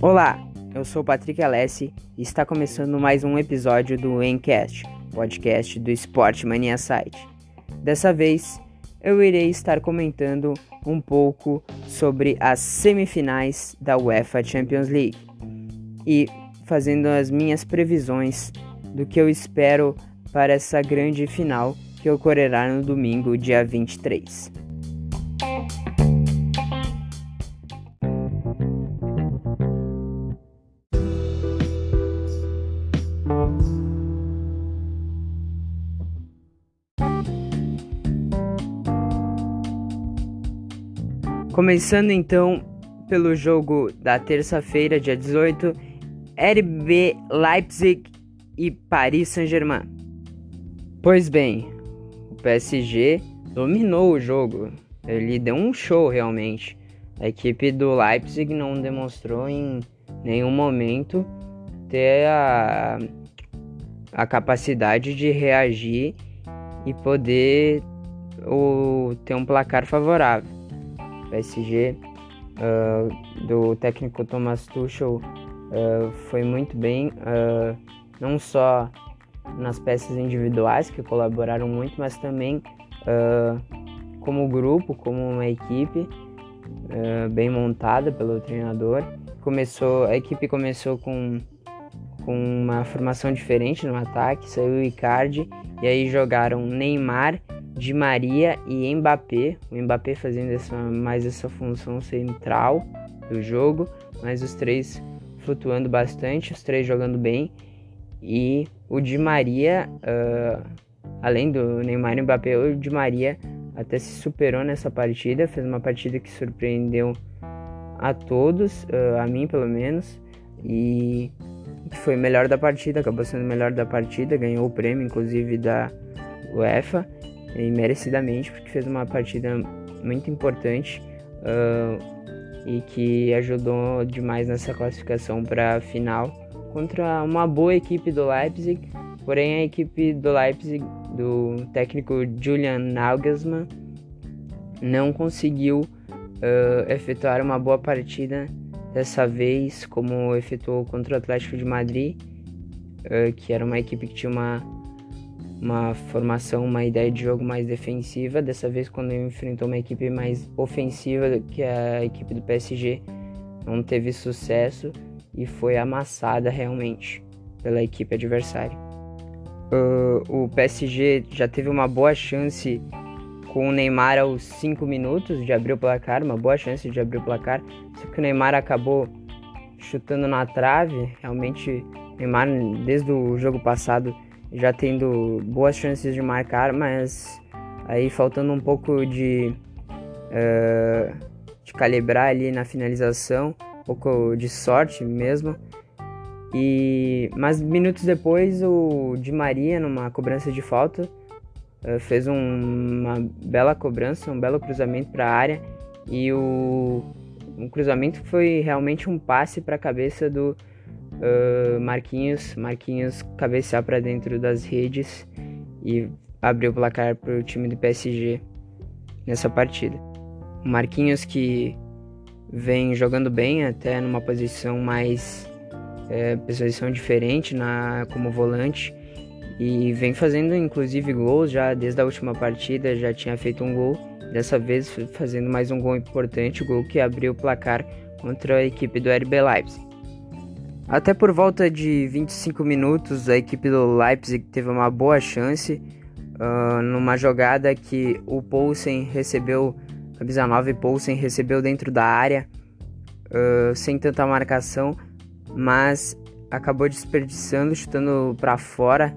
Olá, eu sou Patrick Alessi e está começando mais um episódio do Encast, podcast do Sport Mania Site. Dessa vez, eu irei estar comentando um pouco sobre as semifinais da UEFA Champions League e fazendo as minhas previsões do que eu espero para essa grande final que ocorrerá no domingo, dia 23. Começando então pelo jogo da terça-feira, dia 18, RB Leipzig e Paris Saint-Germain. Pois bem, o PSG dominou o jogo, ele deu um show realmente. A equipe do Leipzig não demonstrou em nenhum momento ter a, a capacidade de reagir e poder ou, ter um placar favorável. PSG uh, do técnico Thomas Tuchel uh, foi muito bem, uh, não só nas peças individuais que colaboraram muito, mas também como grupo, como uma equipe bem montada pelo treinador. Começou, a equipe começou com, com uma formação diferente no ataque, saiu o Icardi e aí jogaram Neymar de Maria e Mbappé, o Mbappé fazendo essa, mais essa função central do jogo, mas os três flutuando bastante, os três jogando bem. E o Di Maria, uh, além do Neymar e Mbappé, o Di Maria até se superou nessa partida, fez uma partida que surpreendeu a todos, uh, a mim pelo menos, e foi melhor da partida, acabou sendo melhor da partida, ganhou o prêmio inclusive da UEFA e merecidamente, porque fez uma partida muito importante uh, e que ajudou demais nessa classificação para a final contra uma boa equipe do Leipzig. Porém, a equipe do Leipzig, do técnico Julian Nagelsmann, não conseguiu uh, efetuar uma boa partida dessa vez, como efetuou contra o Atlético de Madrid, uh, que era uma equipe que tinha uma uma formação, uma ideia de jogo mais defensiva. Dessa vez, quando enfrentou uma equipe mais ofensiva, que é a equipe do PSG, não teve sucesso e foi amassada realmente pela equipe adversária. Uh, o PSG já teve uma boa chance com o Neymar aos 5 minutos de abrir o placar, uma boa chance de abrir o placar, só que o Neymar acabou chutando na trave. Realmente, o Neymar, desde o jogo passado, já tendo boas chances de marcar, mas aí faltando um pouco de, uh, de calibrar ali na finalização, um pouco de sorte mesmo. E mas minutos depois o Di Maria numa cobrança de falta uh, fez um, uma bela cobrança, um belo cruzamento para a área e o um cruzamento foi realmente um passe para a cabeça do uh, Marquinhos, Marquinhos cabecear para dentro das redes e abrir o placar para o time do PSG nessa partida. Marquinhos que vem jogando bem, até numa posição mais é, posição diferente na como volante e vem fazendo inclusive gols já desde a última partida já tinha feito um gol dessa vez fazendo mais um gol importante o gol que abriu o placar contra a equipe do RB Leipzig até por volta de 25 minutos, a equipe do Leipzig teve uma boa chance uh, numa jogada que o Poulsen recebeu, camisa 9 Poulsen recebeu dentro da área uh, sem tanta marcação, mas acabou desperdiçando, chutando para fora,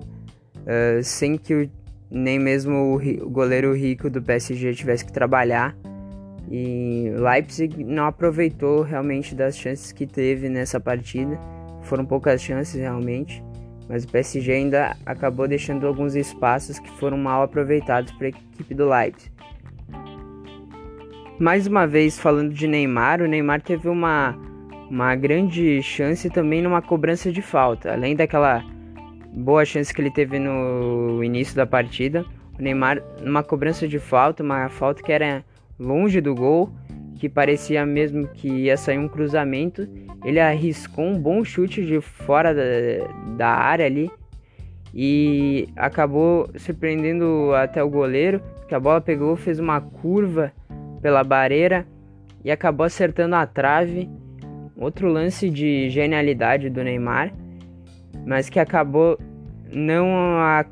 uh, sem que o, nem mesmo o, o goleiro rico do PSG tivesse que trabalhar. E Leipzig não aproveitou realmente das chances que teve nessa partida foram poucas chances realmente, mas o PSG ainda acabou deixando alguns espaços que foram mal aproveitados para a equipe do Leipzig. Mais uma vez falando de Neymar, o Neymar teve uma, uma grande chance também numa cobrança de falta, além daquela boa chance que ele teve no início da partida. O Neymar numa cobrança de falta, uma falta que era longe do gol que parecia mesmo que ia sair um cruzamento. Ele arriscou um bom chute de fora da, da área ali e acabou surpreendendo até o goleiro, que a bola pegou, fez uma curva pela barreira e acabou acertando a trave. Outro lance de genialidade do Neymar, mas que acabou não a,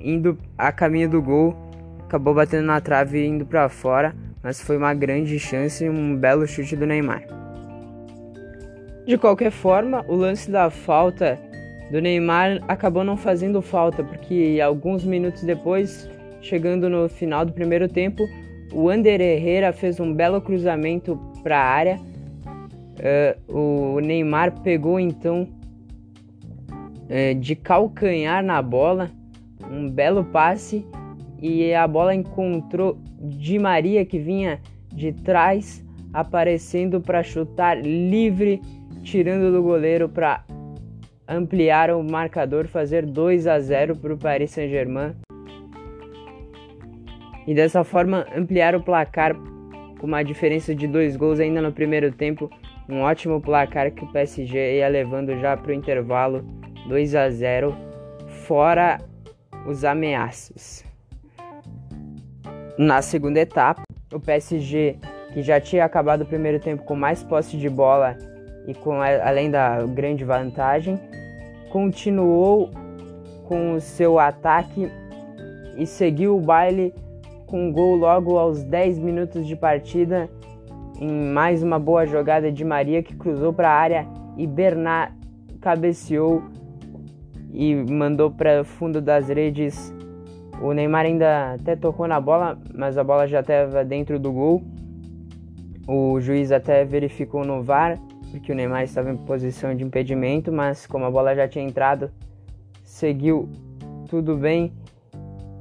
indo a caminho do gol, acabou batendo na trave e indo para fora, mas foi uma grande chance e um belo chute do Neymar. De qualquer forma, o lance da falta do Neymar acabou não fazendo falta, porque alguns minutos depois, chegando no final do primeiro tempo, o Ander Herrera fez um belo cruzamento para a área. Uh, o Neymar pegou então uh, de calcanhar na bola, um belo passe e a bola encontrou Di Maria que vinha de trás, aparecendo para chutar livre, tirando do goleiro para ampliar o marcador, fazer 2 a 0 para o Paris Saint-Germain e dessa forma ampliar o placar com uma diferença de dois gols ainda no primeiro tempo. Um ótimo placar que o PSG ia levando já para o intervalo 2 a 0, fora os ameaços. Na segunda etapa, o PSG, que já tinha acabado o primeiro tempo com mais posse de bola e com além da grande vantagem, continuou com o seu ataque e seguiu o baile com um gol logo aos 10 minutos de partida em mais uma boa jogada de Maria que cruzou para a área e Bernard cabeceou e mandou para fundo das redes. O Neymar ainda até tocou na bola, mas a bola já estava dentro do gol. O juiz até verificou no VAR, porque o Neymar estava em posição de impedimento, mas como a bola já tinha entrado, seguiu tudo bem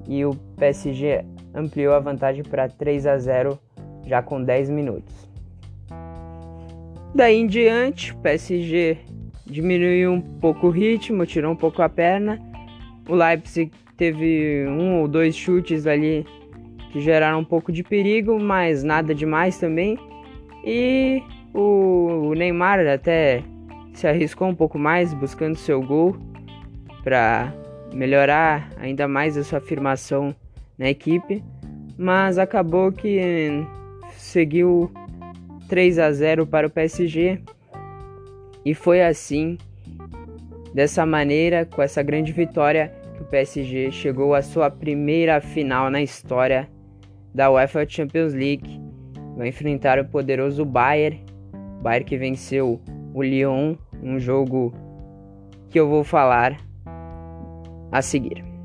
e o PSG ampliou a vantagem para 3 a 0 já com 10 minutos. Daí em diante, o PSG diminuiu um pouco o ritmo, tirou um pouco a perna. O Leipzig teve um ou dois chutes ali que geraram um pouco de perigo, mas nada demais também. E o Neymar até se arriscou um pouco mais buscando seu gol para melhorar ainda mais a sua afirmação na equipe, mas acabou que seguiu 3 a 0 para o PSG e foi assim, dessa maneira, com essa grande vitória, que o PSG chegou à sua primeira final na história da UEFA Champions League. Vai enfrentar o poderoso Bayern, Bayern que venceu o Lyon, um jogo que eu vou falar a seguir.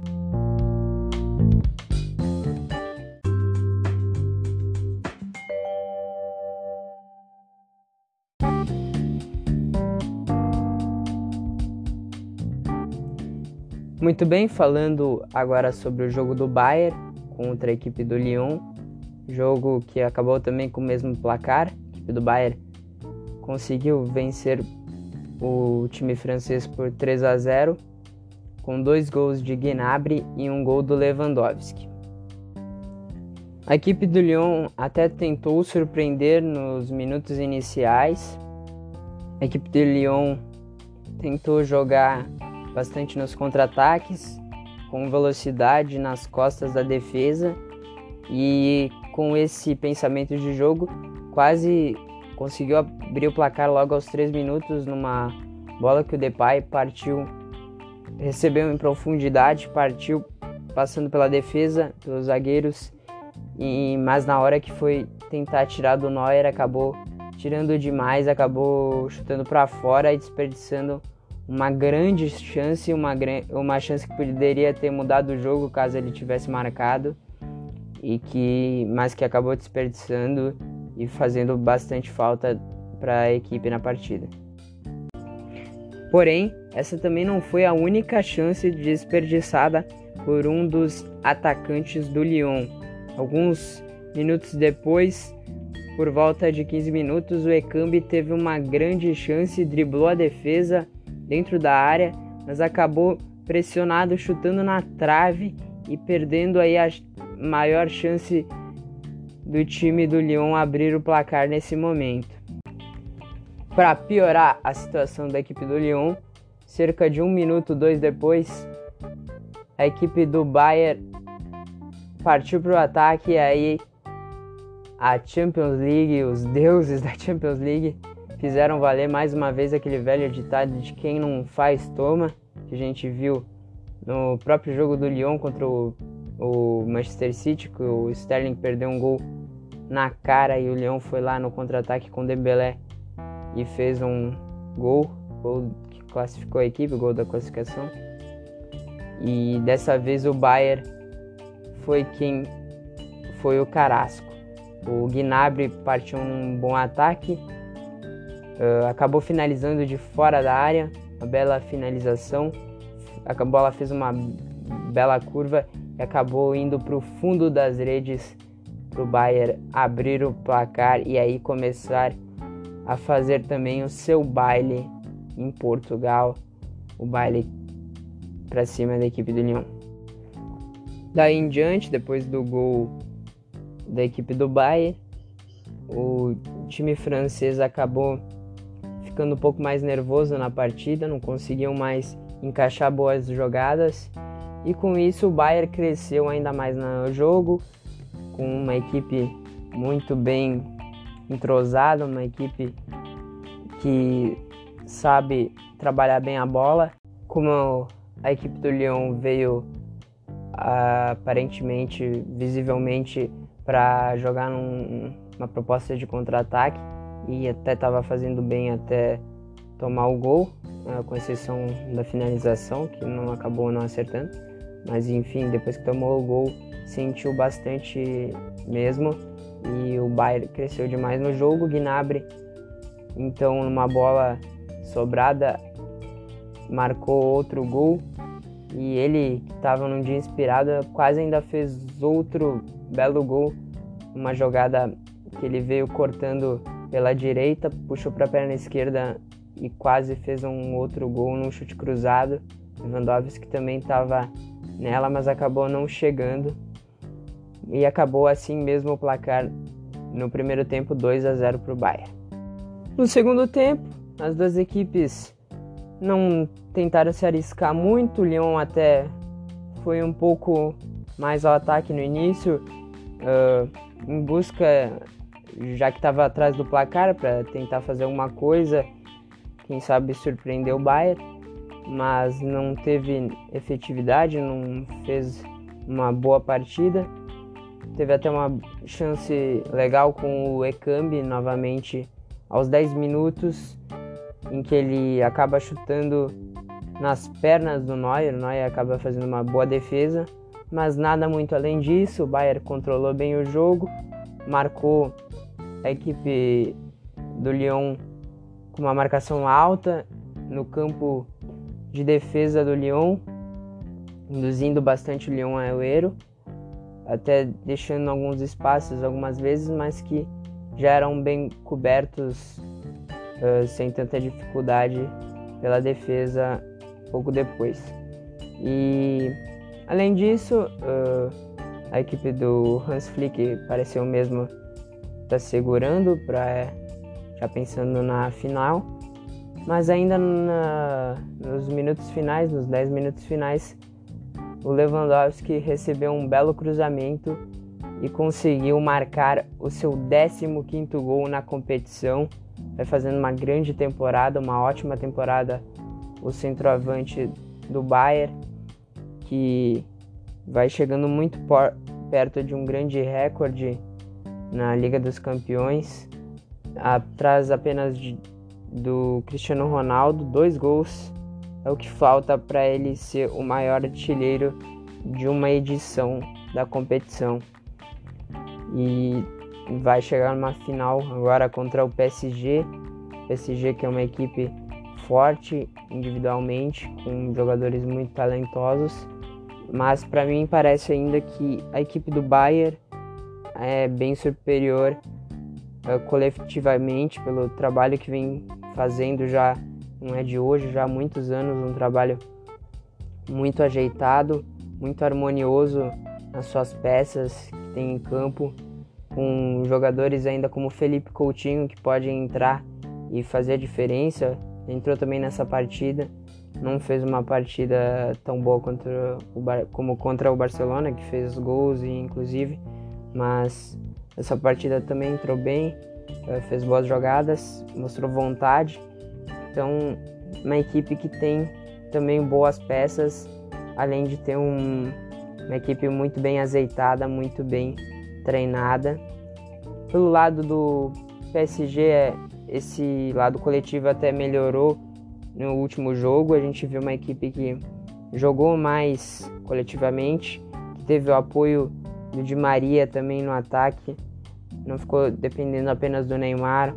Muito bem, falando agora sobre o jogo do Bayern contra a equipe do Lyon, jogo que acabou também com o mesmo placar. A equipe do Bayern conseguiu vencer o time francês por 3 a 0, com dois gols de Gnabry e um gol do Lewandowski. A equipe do Lyon até tentou surpreender nos minutos iniciais. A equipe do Lyon tentou jogar bastante nos contra-ataques, com velocidade nas costas da defesa e com esse pensamento de jogo quase conseguiu abrir o placar logo aos 3 minutos numa bola que o Depay partiu, recebeu em profundidade, partiu passando pela defesa dos zagueiros, e mas na hora que foi tentar tirar do Neuer acabou tirando demais, acabou chutando para fora e desperdiçando uma grande chance, uma, uma chance que poderia ter mudado o jogo caso ele tivesse marcado e que mas que acabou desperdiçando e fazendo bastante falta para a equipe na partida. Porém, essa também não foi a única chance desperdiçada por um dos atacantes do Lyon. Alguns minutos depois, por volta de 15 minutos, o Ekambi teve uma grande chance, driblou a defesa dentro da área, mas acabou pressionado, chutando na trave e perdendo aí a maior chance do time do Lyon abrir o placar nesse momento. Para piorar a situação da equipe do Lyon, cerca de um minuto, dois depois, a equipe do Bayern partiu para o ataque e aí a Champions League, os deuses da Champions League, fizeram valer mais uma vez aquele velho ditado de quem não faz toma, que a gente viu no próprio jogo do Lyon contra o, o Manchester City, que o Sterling perdeu um gol na cara e o Lyon foi lá no contra-ataque com o Dembélé e fez um gol, gol que classificou a equipe, gol da classificação. E dessa vez o Bayern foi quem foi o carasco. O Gnabry partiu um bom ataque, uh, acabou finalizando de fora da área, uma bela finalização. A bola fez uma bela curva e acabou indo para o fundo das redes para o Bayern abrir o placar e aí começar a fazer também o seu baile em Portugal, o baile para cima da equipe do Lyon. Daí em diante, depois do gol da equipe do Bayern, o time francês acabou ficando um pouco mais nervoso na partida, não conseguiam mais encaixar boas jogadas e com isso o Bayern cresceu ainda mais no jogo, com uma equipe muito bem entrosada, uma equipe que sabe trabalhar bem a bola. Como a equipe do Lyon veio aparentemente, visivelmente, para jogar num, uma proposta de contra-ataque e até estava fazendo bem até tomar o gol, né, com exceção da finalização, que não acabou não acertando. Mas enfim, depois que tomou o gol, sentiu bastante mesmo e o Bayern cresceu demais no jogo. Gnabry, então, numa bola sobrada, marcou outro gol e ele, que estava num dia inspirado, quase ainda fez outro belo gol. Uma jogada que ele veio cortando pela direita, puxou para a perna esquerda e quase fez um outro gol num chute cruzado. Lewandowski também estava nela, mas acabou não chegando. E acabou assim mesmo o placar no primeiro tempo 2 a 0 para o Bayern. No segundo tempo, as duas equipes não tentaram se arriscar muito. O Lyon até foi um pouco mais ao ataque no início, uh, em busca, já que estava atrás do placar, para tentar fazer alguma coisa, quem sabe surpreender o Bayern, mas não teve efetividade, não fez uma boa partida. Teve até uma chance legal com o Ekambi novamente aos 10 minutos em que ele acaba chutando nas pernas do Neuer, o Neuer acaba fazendo uma boa defesa, mas nada muito além disso, o Bayern controlou bem o jogo, marcou a equipe do Lyon com uma marcação alta no campo de defesa do Lyon, induzindo bastante o Lyon ao erro, até deixando alguns espaços algumas vezes, mas que já eram bem cobertos uh, sem tanta dificuldade pela defesa pouco depois. E além disso, uh, a equipe do Hans Flick pareceu mesmo estar tá segurando para já pensando na final, mas ainda na, nos minutos finais, nos 10 minutos finais, o Lewandowski recebeu um belo cruzamento e conseguiu marcar o seu 15º gol na competição. Vai fazendo uma grande temporada, uma ótima temporada, o centroavante do Bayern, que vai chegando muito perto de um grande recorde na Liga dos Campeões, atrás apenas de, do Cristiano Ronaldo, dois gols é o que falta para ele ser o maior artilheiro de uma edição da competição. E vai chegar numa final agora contra o PSG. PSG que é uma equipe forte individualmente, com jogadores muito talentosos, mas para mim parece ainda que a equipe do Bayern é bem superior uh, coletivamente pelo trabalho que vem fazendo já não é de hoje, já há muitos anos, um trabalho muito ajeitado, muito harmonioso nas suas peças que tem em campo com jogadores ainda como Felipe Coutinho que pode entrar e fazer a diferença. Entrou também nessa partida, não fez uma partida tão boa contra o como contra o Barcelona, que fez gols inclusive, mas essa partida também entrou bem, eh, fez boas jogadas, mostrou vontade. Então, uma equipe que tem também boas peças, além de ter um, uma equipe muito bem azeitada, muito bem treinada. Pelo lado do PSG, é, esse lado coletivo até melhorou no último jogo. A gente viu uma equipe que jogou mais coletivamente, que teve o apoio do Di Maria também no ataque, não ficou dependendo apenas do Neymar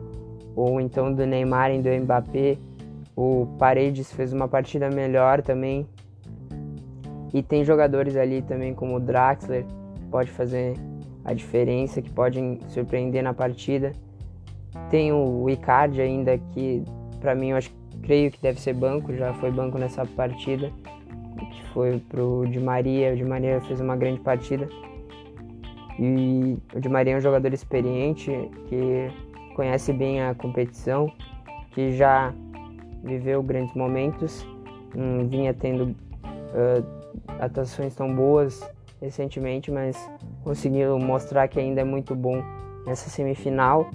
ou então do Neymar e do Mbappé. O Paredes fez uma partida melhor também. E tem jogadores ali também como o Draxler, que pode fazer a diferença, que podem surpreender na partida. Tem o Icardi ainda que para mim eu acho creio que deve ser banco, já foi banco nessa partida, que foi pro Di Maria. O Di Maria fez uma grande partida. E o Di Maria é um jogador experiente que conhece bem a competição, que já viveu grandes momentos, vinha tendo uh, atuações tão boas recentemente, mas conseguiu mostrar que ainda é muito bom nessa semifinal.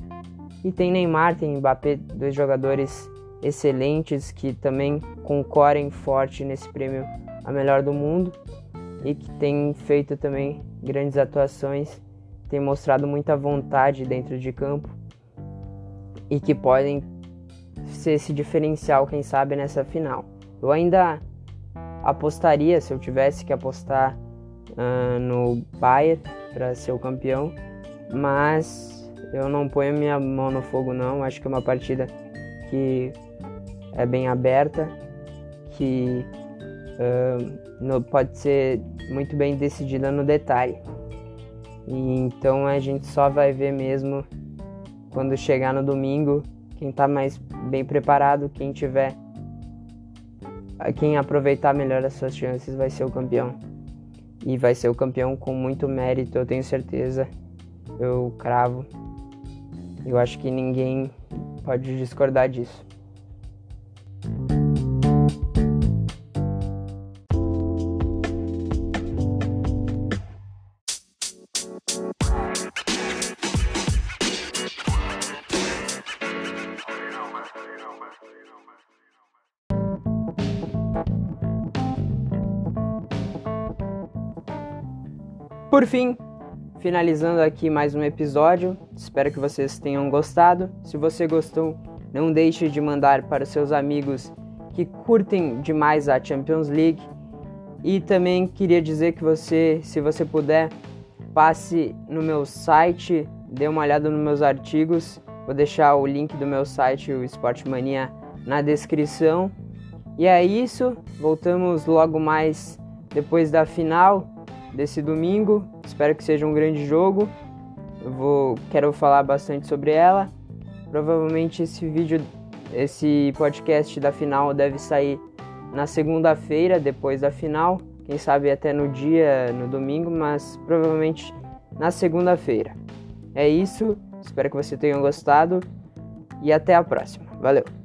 E tem Neymar, tem Mbappé, dois jogadores excelentes que também concorrem forte nesse prêmio a melhor do mundo e que têm feito também grandes atuações, têm mostrado muita vontade dentro de campo e que podem ser esse diferencial, quem sabe, nessa final. Eu ainda apostaria, se eu tivesse que apostar uh, no Bayern para ser o campeão, mas eu não ponho minha mão no fogo não. Acho que é uma partida que é bem aberta, que uh, pode ser muito bem decidida no detalhe. E então a gente só vai ver mesmo quando chegar no domingo quem está mais bem preparado, quem tiver quem aproveitar melhor as suas chances vai ser o campeão e vai ser o campeão com muito mérito, eu tenho certeza. Eu cravo. Eu acho que ninguém pode discordar disso. Por fim, finalizando aqui mais um episódio, espero que vocês tenham gostado. Se você gostou, não deixe de mandar para seus amigos que curtem demais a Champions League. E também queria dizer que você, se você puder, passe no meu site, dê uma olhada nos meus artigos. Vou deixar o link do meu site, o Sportmania, na descrição. E é isso, voltamos logo mais depois da final desse domingo. Espero que seja um grande jogo. Eu vou quero falar bastante sobre ela. Provavelmente esse vídeo, esse podcast da final deve sair na segunda-feira depois da final, quem sabe até no dia, no domingo, mas provavelmente na segunda-feira. É isso. Espero que você tenha gostado e até a próxima. Valeu.